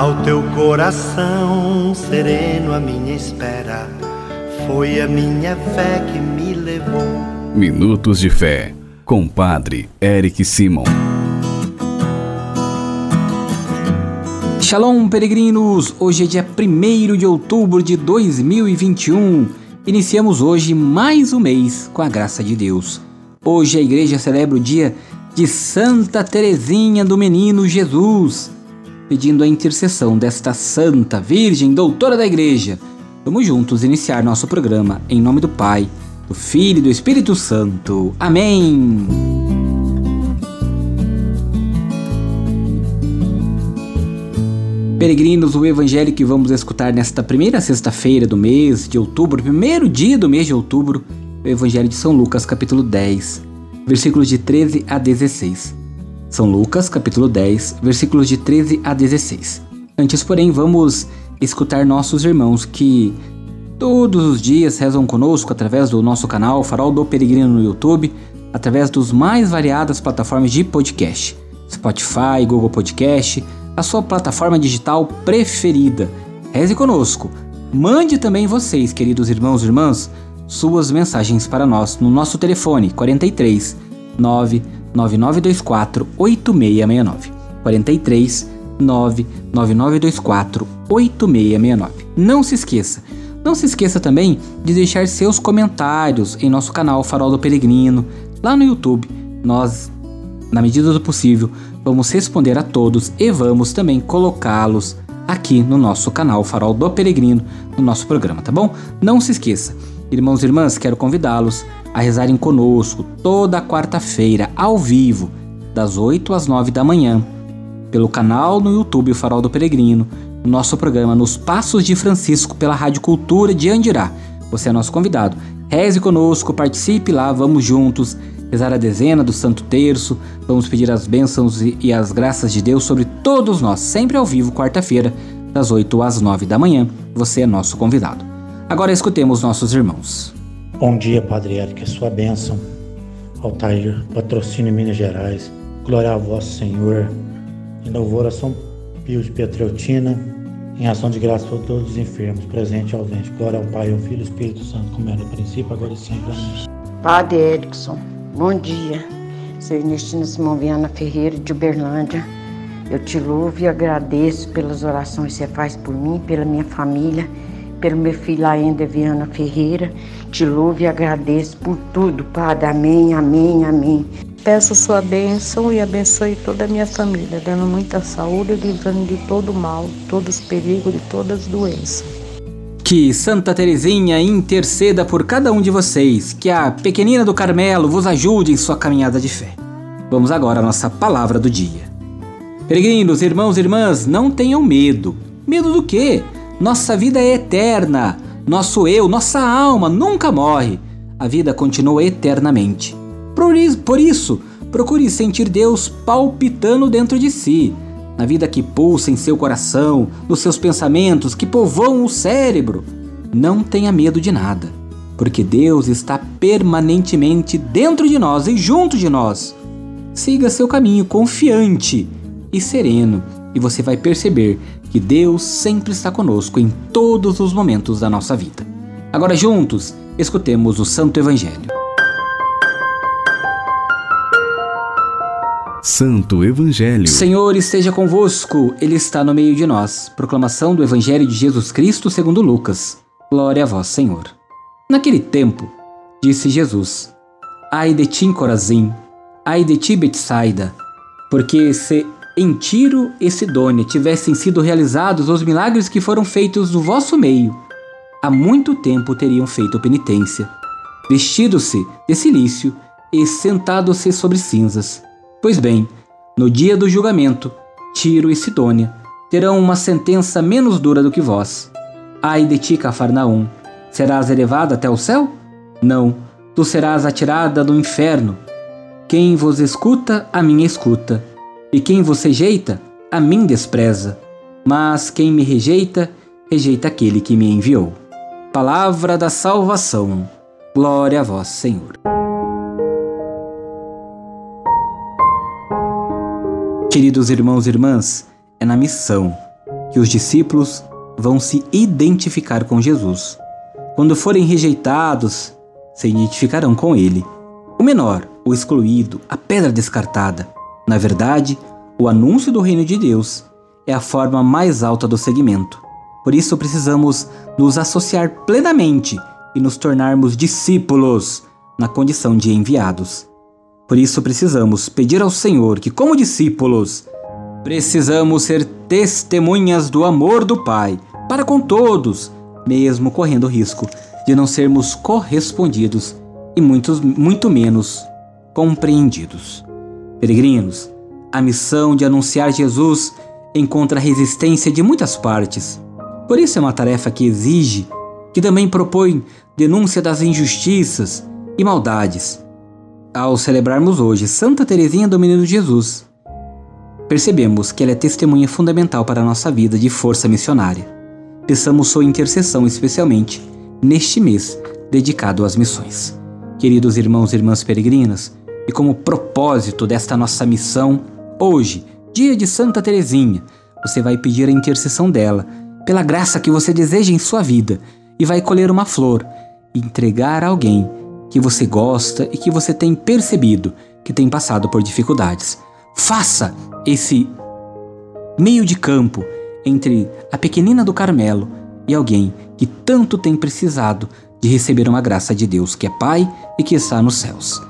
Ao teu coração sereno, a minha espera foi a minha fé que me levou. Minutos de Fé, com Padre Eric Simon. Shalom, peregrinos! Hoje é dia 1 de outubro de 2021. Iniciamos hoje mais um mês com a graça de Deus. Hoje a igreja celebra o dia de Santa Teresinha do Menino Jesus, pedindo a intercessão desta Santa Virgem, doutora da igreja. Vamos juntos iniciar nosso programa em nome do Pai, do Filho e do Espírito Santo. Amém! Peregrinos, o evangelho que vamos escutar nesta primeira sexta-feira do mês de outubro, primeiro dia do mês de outubro, é o evangelho de São Lucas, capítulo 10, versículos de 13 a 16. São Lucas, capítulo 10, versículos de 13 a 16. Antes, porém, vamos escutar nossos irmãos que todos os dias rezam conosco através do nosso canal Farol do Peregrino no YouTube, através dos mais variadas plataformas de podcast, Spotify, Google Podcast, a sua plataforma digital preferida. Reze conosco. Mande também vocês, queridos irmãos e irmãs, suas mensagens para nós no nosso telefone 43 99924 8669. 43 99924 8669. Não se esqueça. Não se esqueça também de deixar seus comentários em nosso canal Farol do Peregrino, lá no YouTube. Nós, na medida do possível, vamos responder a todos e vamos também colocá-los aqui no nosso canal Farol do Peregrino, no nosso programa, tá bom? Não se esqueça. Irmãos e irmãs, quero convidá-los a rezarem conosco toda quarta-feira, ao vivo, das 8 às 9 da manhã, pelo canal no YouTube O Farol do Peregrino, no nosso programa Nos Passos de Francisco pela Rádio Cultura de Andirá. Você é nosso convidado. Reze conosco, participe lá, vamos juntos rezar a dezena do Santo Terço, vamos pedir as bênçãos e as graças de Deus sobre todos nós, sempre ao vivo, quarta-feira, das 8 às 9 da manhã. Você é nosso convidado. Agora escutemos nossos irmãos. Bom dia, Padre Eric, sua bênção. Altair, patrocínio Minas Gerais. Glória a vós, Senhor. Em louvor a São Pio de Petreutina, em ação de graça por todos os enfermos, presente e ausente. Glória ao Pai, ao Filho e ao Espírito Santo, como era no princípio, agora e sempre. Amém. Padre Erickson, bom dia. Sou Ernestina Simão Viana Ferreira, de Uberlândia. Eu te louvo e agradeço pelas orações que você faz por mim, pela minha família, pelo meu filho ainda Viana Ferreira. Te louvo e agradeço por tudo, Padre. Amém, amém, amém. Peço sua bênção e abençoe toda a minha família, dando muita saúde, livrando de todo mal, todos os perigos, de todas as doenças. Que Santa Teresinha interceda por cada um de vocês, que a pequenina do Carmelo vos ajude em sua caminhada de fé. Vamos agora à nossa palavra do dia. Peregrinos, irmãos e irmãs, não tenham medo. Medo do quê? Nossa vida é eterna. Nosso eu, nossa alma nunca morre. A vida continua eternamente. Por isso, procure sentir Deus palpitando dentro de si, na vida que pulsa em seu coração, nos seus pensamentos que povoam o cérebro. Não tenha medo de nada, porque Deus está permanentemente dentro de nós e junto de nós. Siga seu caminho confiante e sereno, e você vai perceber que Deus sempre está conosco em todos os momentos da nossa vida. Agora, juntos, escutemos o Santo Evangelho. Santo Evangelho. Senhor esteja convosco, Ele está no meio de nós. Proclamação do Evangelho de Jesus Cristo segundo Lucas. Glória a vós, Senhor. Naquele tempo, disse Jesus: Ai de ti, Corazim, ai de ti, Betsaida, porque se em Tiro e Sidônia tivessem sido realizados os milagres que foram feitos no vosso meio, há muito tempo teriam feito penitência, vestido-se de silício e sentado-se sobre cinzas. Pois bem, no dia do julgamento, Tiro e Sidônia terão uma sentença menos dura do que vós. Ai de ti, Cafarnaum, serás elevada até o céu? Não, tu serás atirada no inferno. Quem vos escuta, a mim escuta, e quem vos rejeita, a mim despreza. Mas quem me rejeita, rejeita aquele que me enviou. Palavra da salvação. Glória a vós, Senhor. Queridos irmãos e irmãs, é na missão, que os discípulos vão se identificar com Jesus. Quando forem rejeitados, se identificarão com ele. O menor, o excluído, a pedra descartada. Na verdade, o anúncio do reino de Deus é a forma mais alta do segmento. Por isso precisamos nos associar plenamente e nos tornarmos discípulos na condição de enviados. Por isso precisamos pedir ao Senhor que, como discípulos, precisamos ser testemunhas do amor do Pai para com todos, mesmo correndo o risco de não sermos correspondidos e muitos, muito menos compreendidos. Peregrinos, a missão de anunciar Jesus encontra resistência de muitas partes. Por isso é uma tarefa que exige, que também propõe denúncia das injustiças e maldades. Ao celebrarmos hoje Santa Teresinha do Menino Jesus, percebemos que ela é testemunha fundamental para a nossa vida de força missionária. Peçamos sua intercessão especialmente neste mês dedicado às missões. Queridos irmãos e irmãs peregrinas, e como propósito desta nossa missão, hoje, dia de Santa Teresinha, você vai pedir a intercessão dela, pela graça que você deseja em sua vida, e vai colher uma flor e entregar a alguém que você gosta e que você tem percebido que tem passado por dificuldades. Faça esse meio de campo entre a pequenina do Carmelo e alguém que tanto tem precisado de receber uma graça de Deus, que é Pai e que está nos céus.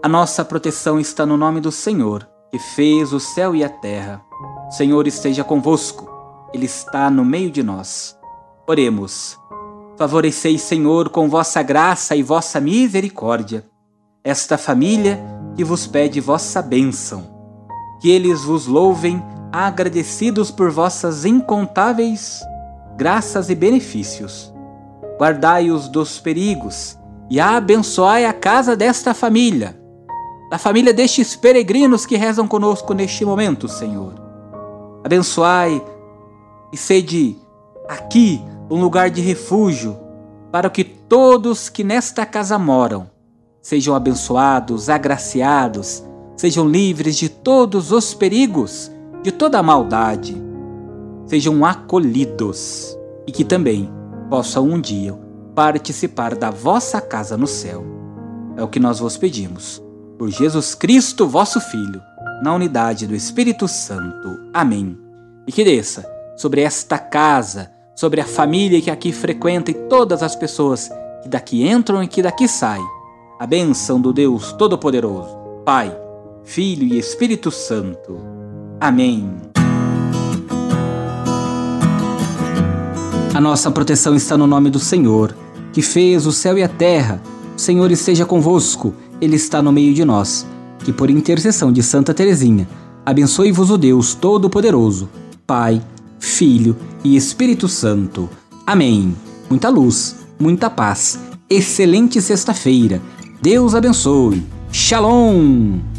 A nossa proteção está no nome do Senhor, que fez o céu e a terra. O Senhor esteja convosco, Ele está no meio de nós. Oremos. Favoreceis, Senhor, com vossa graça e vossa misericórdia, esta família que vos pede vossa bênção. Que eles vos louvem, agradecidos por vossas incontáveis graças e benefícios. Guardai-os dos perigos e abençoai a casa desta família da família destes peregrinos que rezam conosco neste momento, Senhor. Abençoai e sede aqui um lugar de refúgio para que todos que nesta casa moram sejam abençoados, agraciados, sejam livres de todos os perigos, de toda a maldade, sejam acolhidos e que também possam um dia participar da vossa casa no céu. É o que nós vos pedimos por Jesus Cristo, vosso Filho, na unidade do Espírito Santo. Amém. E que desça sobre esta casa, sobre a família que aqui frequenta e todas as pessoas que daqui entram e que daqui saem, a bênção do Deus Todo-Poderoso, Pai, Filho e Espírito Santo. Amém. A nossa proteção está no nome do Senhor, que fez o céu e a terra. O Senhor esteja convosco ele está no meio de nós. Que por intercessão de Santa Teresinha, abençoe-vos o Deus Todo-Poderoso, Pai, Filho e Espírito Santo. Amém. Muita luz, muita paz. Excelente sexta-feira. Deus abençoe. Shalom!